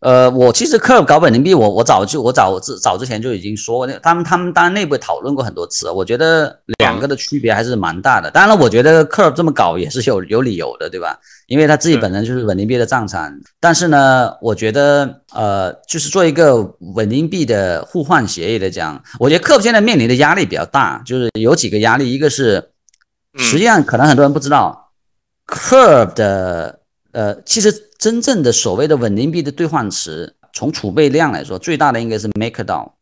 呃，我其实 Curve 搞稳定币，我我早就我早之早之前就已经说过，那他们他们当然内部讨论过很多次，我觉得两个的区别还是蛮大的。当然了，我觉得克这么搞也是有有理由的，对吧？因为他自己本身就是稳定币的账产。但是呢，我觉得呃，就是做一个稳定币的互换协议来讲，我觉得克现在面临的压力比较大，就是有几个压力，一个是实际上可能很多人不知道，Curve 的呃，其实。真正的所谓的稳定币的兑换池，从储备量来说，最大的应该是 MakerDAO。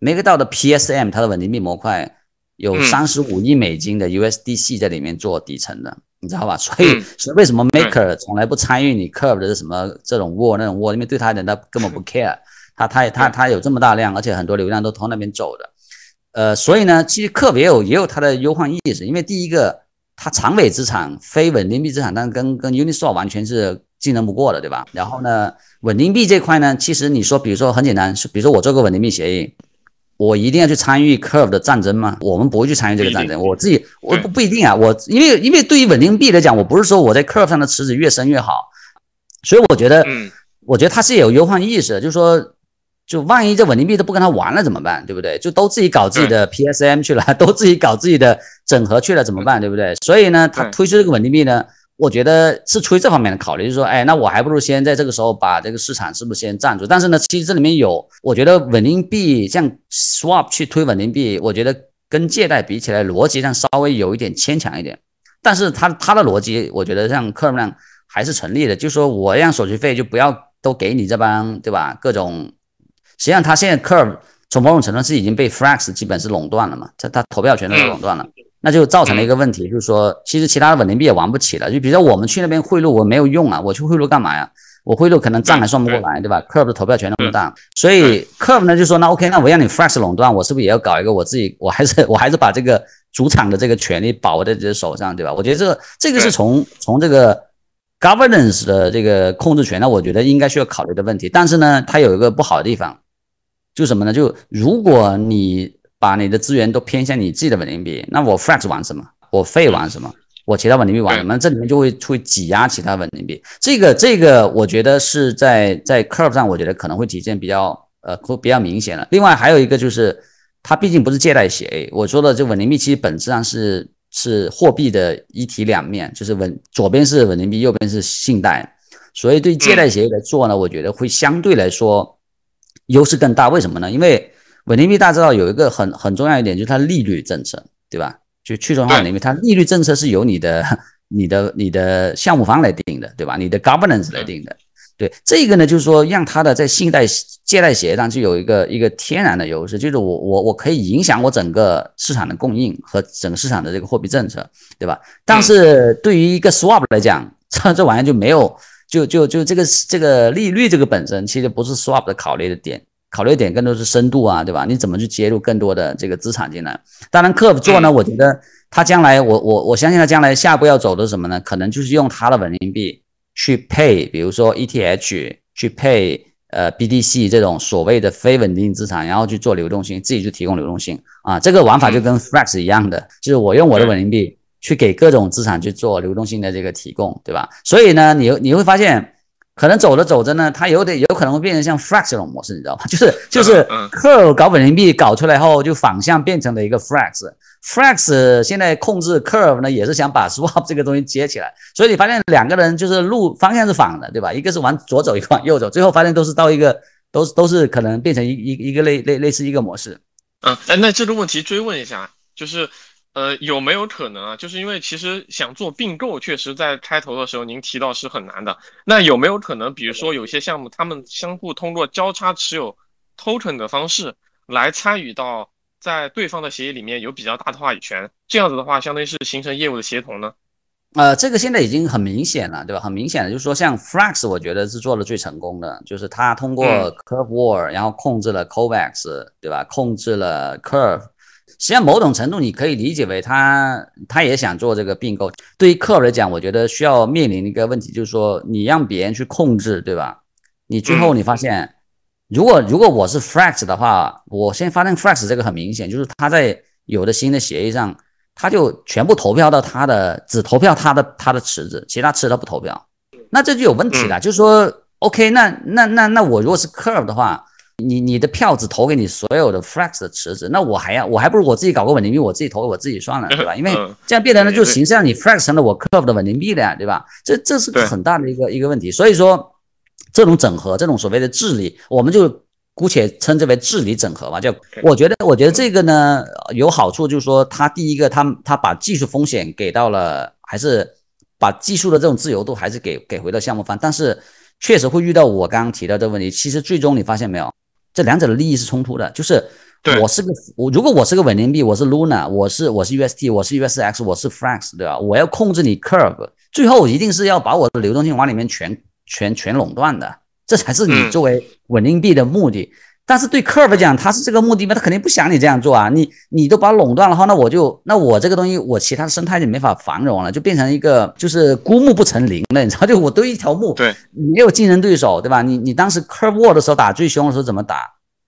MakerDAO 的 PSM 它的稳定币模块有三十五亿美金的 USDC 在里面做底层的，你知道吧？所以，所以为什么 Maker 从来不参与你 Curve 的什么这种沃那种沃？因为对他讲，他根本不 care。他他他他有这么大量，而且很多流量都从那边走的。呃，所以呢，其实 Curve 也有也有它的忧患意识，因为第一个，它长尾资产非稳定币资产，但跟跟 Uniswap 完全是。竞争不过的，对吧？然后呢，稳定币这块呢，其实你说，比如说很简单，是比如说我做个稳定币协议，我一定要去参与 Curve 的战争吗？我们不会去参与这个战争。我自己我不不一定啊。我因为因为对于稳定币来讲，我不是说我在 Curve 上的池子越深越好，所以我觉得，嗯，我觉得它是有忧患意识的，就是说，就万一这稳定币都不跟他玩了怎么办？对不对？就都自己搞自己的 PSM 去了，(laughs) 都自己搞自己的整合去了怎么办？对不对？所以呢，他推出这个稳定币呢。我觉得是出于这方面的考虑，就是说，哎，那我还不如先在这个时候把这个市场是不是先占住？但是呢，其实这里面有，我觉得稳定币像 swap 去推稳定币，我觉得跟借贷比起来，逻辑上稍微有一点牵强一点。但是他他的逻辑，我觉得像科尔那样还是成立的，就是说我让手续费就不要都给你这帮，对吧？各种，实际上它现在 Curve 从某种程度是已经被 Frax 基本是垄断了嘛，它它投票权都垄断了。那就造成了一个问题，就是说，其实其他的稳定币也玩不起了。就比如说我们去那边贿赂，我没有用啊，我去贿赂干嘛呀？我贿赂可能账还算不过来，对吧？Curve 的投票权那么大，所以 Curve 呢就说，那 OK，那我让你 Frax 垄断，我是不是也要搞一个我自己？(laughs) 我还是我还是把这个主场的这个权利把握在自己手上，对吧？我觉得这个这个是从从这个 governance 的这个控制权呢，我觉得应该需要考虑的问题。但是呢，它有一个不好的地方，就什么呢？就如果你把你的资源都偏向你自己的稳定币，那我 Frax 玩什么？我费玩什么？我其他稳定币玩什么？这里面就会会挤压其他稳定币。这个这个，我觉得是在在 Curve 上，我觉得可能会体现比较呃会比较明显了。另外还有一个就是，它毕竟不是借贷协议。我说的这稳定币其实本质上是是货币的一体两面，就是稳左边是稳定币，右边是信贷。所以对借贷协议来做呢，我觉得会相对来说优势更大。为什么呢？因为稳定币大家知道有一个很很重要一点，就是它利率政策，对吧？就去中心化里面，它利率政策是由你的、(laughs) 你的、你的项目方来定的，对吧？你的 governance 来定的。对这个呢，就是说让它的在信贷借贷协议上就有一个一个天然的优势，就是我我我可以影响我整个市场的供应和整个市场的这个货币政策，对吧？但是对于一个 swap 来讲，这这玩意就没有，就就就这个这个利率这个本身其实不是 swap 的考虑的点。考虑点更多是深度啊，对吧？你怎么去接入更多的这个资产进来？当然，Curve 做呢，我觉得他将来，我我我相信他将来下一步要走的是什么呢？可能就是用他的稳定币去配，比如说 ETH 去配呃 BDC 这种所谓的非稳定资产，然后去做流动性，自己去提供流动性啊。这个玩法就跟 Flex 一样的，就是我用我的稳定币去给各种资产去做流动性的这个提供，对吧？所以呢，你你会发现。可能走着走着呢，它有点有可能会变成像 Frax 这种模式，你知道吗？就是就是 Curve 搞稳定币搞出来后，就反向变成了一个 Frax。Frax 现在控制 Curve 呢，也是想把 Swap 这个东西接起来。所以你发现两个人就是路方向是反的，对吧？一个是往左走，一个往右走，最后发现都是到一个都是都是可能变成一一一个类类类似一个模式。嗯，哎，那这个问题追问一下，就是。呃，有没有可能啊？就是因为其实想做并购，确实在开头的时候您提到是很难的。那有没有可能，比如说有些项目，他们相互通过交叉持有 token 的方式来参与到在对方的协议里面有比较大的话语权？这样子的话，相当于是形成业务的协同呢？呃，这个现在已经很明显了，对吧？很明显的，就是说像 Frax，我觉得是做的最成功的，就是它通过 Curve War，然后控制了 Covax，对吧？控制了 Curve。实际上，某种程度你可以理解为他他也想做这个并购。对于客户来讲，我觉得需要面临一个问题，就是说你让别人去控制，对吧？你最后你发现，如果如果我是 Flex 的话，我现在发现 Flex 这个很明显，就是他在有的新的协议上，他就全部投票到他的，只投票他的他的池子，其他池子他不投票，那这就有问题了。就是说，OK，那那那那我如果是 Curve 的话。你你的票子投给你所有的 flex 的池子，那我还要我还不如我自己搞个稳定币，我自己投给我自己算了，对吧？(laughs) 因为这样变成了就形式上你 flex 成了我 Curve 的稳定币了呀，对吧？这这是个很大的一个一个问题。所以说，这种整合，这种所谓的治理，我们就姑且称之为治理整合吧。就我觉得，我觉得这个呢有好处，就是说它第一个，它它把技术风险给到了，还是把技术的这种自由度还是给给回到项目方，但是确实会遇到我刚刚提到这个问题。其实最终你发现没有？这两者的利益是冲突的，就是我是个我，如果我是个稳定币，我是 Luna，我是我是 UST，我是 USX，我是 Frax，对吧？我要控制你 Curve，最后一定是要把我的流动性往里面全全全垄断的，这才是你作为稳定币的目的。但是对 Curve 讲，他是这个目的吗？他肯定不想你这样做啊！你你都把垄断了话，那我就那我这个东西，我其他的生态就没法繁荣了，就变成一个就是孤木不成林了，你知道？就我堆一条木，对，没有竞争对手，对吧？你你当时 Curve War 的时候打最凶的时候怎么打？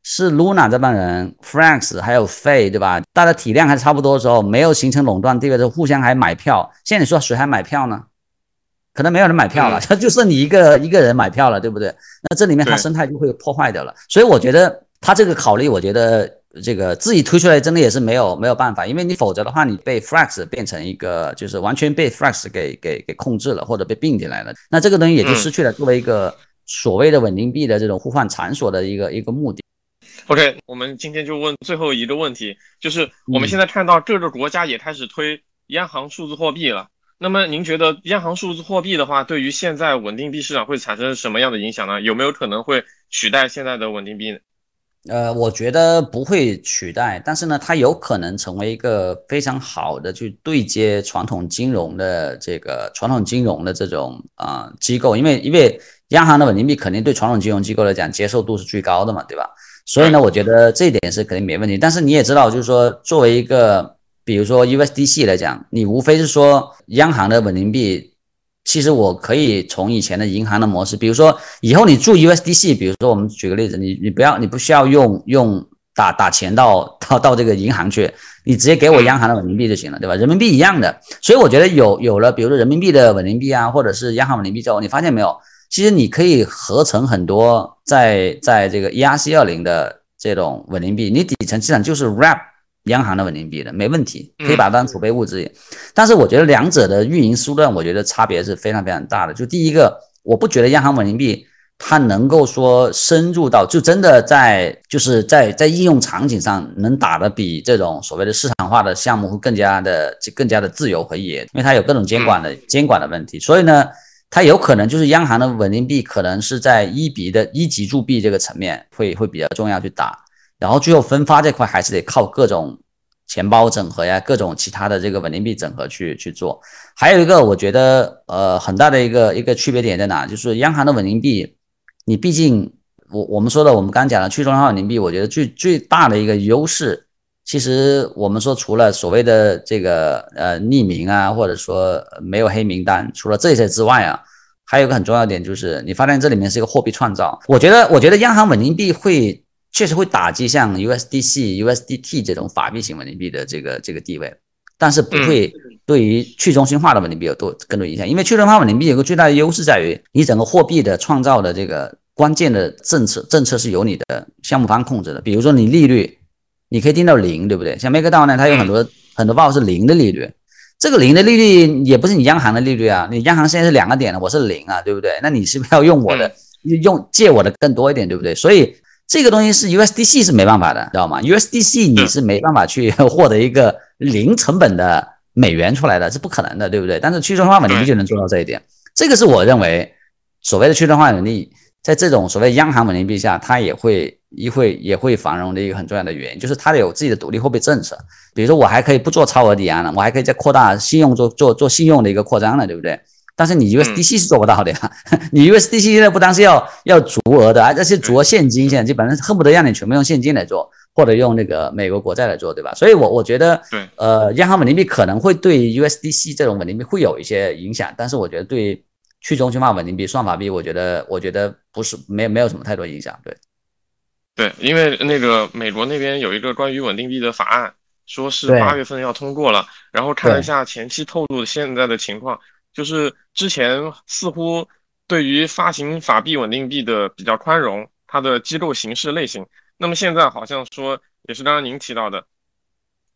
是 Luna 这帮人，Franks 还有 Fay 对吧？大家体量还差不多的时候，没有形成垄断地位的时候，互相还买票。现在你说谁还买票呢？可能没有人买票了，就剩你一个一个人买票了，对不对？那这里面它生态就会破坏掉了。所以我觉得他这个考虑，我觉得这个自己推出来真的也是没有没有办法，因为你否则的话，你被 Franks 变成一个就是完全被 Franks 给给给控制了，或者被并进来了，那这个东西也就失去了作为一个所谓的稳定币的这种互换场所的一个一个目的。OK，我们今天就问最后一个问题，就是我们现在看到各个国家也开始推央行数字货币了。那么您觉得央行数字货币的话，对于现在稳定币市场会产生什么样的影响呢？有没有可能会取代现在的稳定币呢？呃，我觉得不会取代，但是呢，它有可能成为一个非常好的去对接传统金融的这个传统金融的这种啊机构，因为因为央行的稳定币肯定对传统金融机构来讲接受度是最高的嘛，对吧？所以呢，我觉得这一点是肯定没问题。但是你也知道，就是说，作为一个，比如说 USDC 来讲，你无非是说央行的稳定币，其实我可以从以前的银行的模式，比如说以后你注 USDC，比如说我们举个例子，你你不要你不需要用用打打钱到到到这个银行去，你直接给我央行的稳定币就行了，对吧？人民币一样的。所以我觉得有有了，比如说人民币的稳定币啊，或者是央行稳定币之后，你发现没有？其实你可以合成很多在在这个 ERC 二零的这种稳定币，你底层资产就是 wrap 央行的稳定币的，没问题，可以把它当储备物资。但是我觉得两者的运营手段，我觉得差别是非常非常大的。就第一个，我不觉得央行稳定币它能够说深入到，就真的在就是在在应用场景上能打的比这种所谓的市场化的项目会更加的更加的自由和野，因为它有各种监管的监管的问题，所以呢。它有可能就是央行的稳定币，可能是在一比的一级铸币这个层面会会比较重要去打，然后最后分发这块还是得靠各种钱包整合呀，各种其他的这个稳定币整合去去做。还有一个我觉得呃很大的一个一个区别点在哪，就是央行的稳定币，你毕竟我我们说的我们刚讲的去中心化稳定币，我觉得最最大的一个优势。其实我们说，除了所谓的这个呃匿名啊，或者说没有黑名单，除了这些之外啊，还有一个很重要点就是，你发现这里面是一个货币创造。我觉得，我觉得央行稳定币会确实会打击像 USDC、USDT 这种法币型稳定币的这个这个地位，但是不会对于去中心化的稳定币有多更多影响。因为去中心化稳定币有个最大的优势在于，你整个货币的创造的这个关键的政策政策是由你的项目方控制的，比如说你利率。你可以定到零，对不对？像 MakerDAO 呢，它有很多很多报是零的利率，这个零的利率也不是你央行的利率啊，你央行现在是两个点的，我是零啊，对不对？那你是不是要用我的，用借我的更多一点，对不对？所以这个东西是 USDC 是没办法的，知道吗？USDC 你是没办法去 (laughs) 获得一个零成本的美元出来的，是不可能的，对不对？但是去中心化稳定币就能做到这一点，这个是我认为所谓的去中心化稳定币。在这种所谓央行稳定币下，它也会一会也会繁荣的一个很重要的原因，就是它有自己的独立货币政策。比如说，我还可以不做超额抵押了，我还可以再扩大信用，做做做信用的一个扩张了，对不对？但是你 USDC 是做不到的呀，(laughs) 你 USDC 现在不单是要要足额的，而且足额现金，现在基本上恨不得让你全部用现金来做，或者用那个美国国债来做，对吧？所以，我我觉得，对，呃，央行稳定币可能会对 USDC 这种稳定币会有一些影响，但是我觉得对。去中心化稳定币、算法币，我觉得，我觉得不是没没有什么太多影响。对，对，因为那个美国那边有一个关于稳定币的法案，说是八月份要通过了。然后看了一下前期透露的现在的情况，就是之前似乎对于发行法币稳定币的比较宽容，它的机构形式类型。那么现在好像说，也是刚刚您提到的，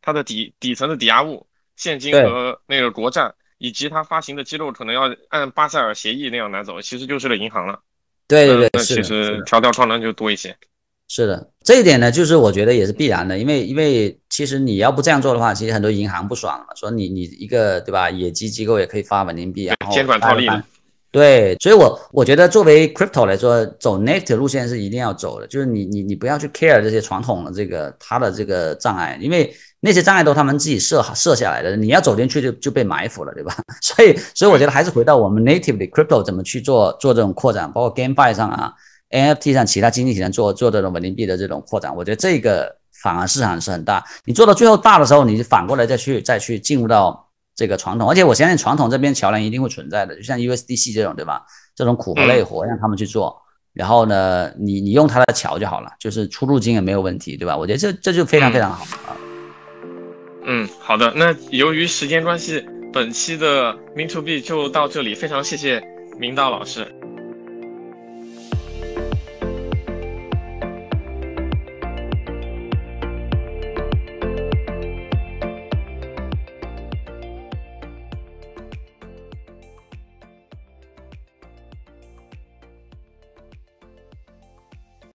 它的底底层的抵押物、现金和那个国债。以及它发行的机构可能要按巴塞尔协议那样来走，其实就是个银行了。对对对，那其实条条框框就多一些。是的，这一点呢，就是我觉得也是必然的，因为因为其实你要不这样做的话，其实很多银行不爽了，说你你一个对吧，野鸡机构也可以发稳定币，然后监管套利。对，所以我我觉得作为 crypto 来说，走 native 路线是一定要走的，就是你你你不要去 care 这些传统的这个它的这个障碍，因为。那些障碍都他们自己设设下来的，你要走进去就就被埋伏了，对吧？(laughs) 所以，所以我觉得还是回到我们 native 的 crypto 怎么去做做这种扩展，包括 GameFi 上啊，NFT 上其他经济体上做做这种稳定币的这种扩展，我觉得这个反而市场是很大。你做到最后大的时候，你反过来再去再去进入到这个传统，而且我相信传统这边桥梁一定会存在的，就像 USDC 这种，对吧？这种苦活累活让他们去做。然后呢，你你用它的桥就好了，就是出入金也没有问题，对吧？我觉得这这就非常非常好啊。嗯，好的。那由于时间关系，本期的 Me to B 就到这里，非常谢谢明道老师。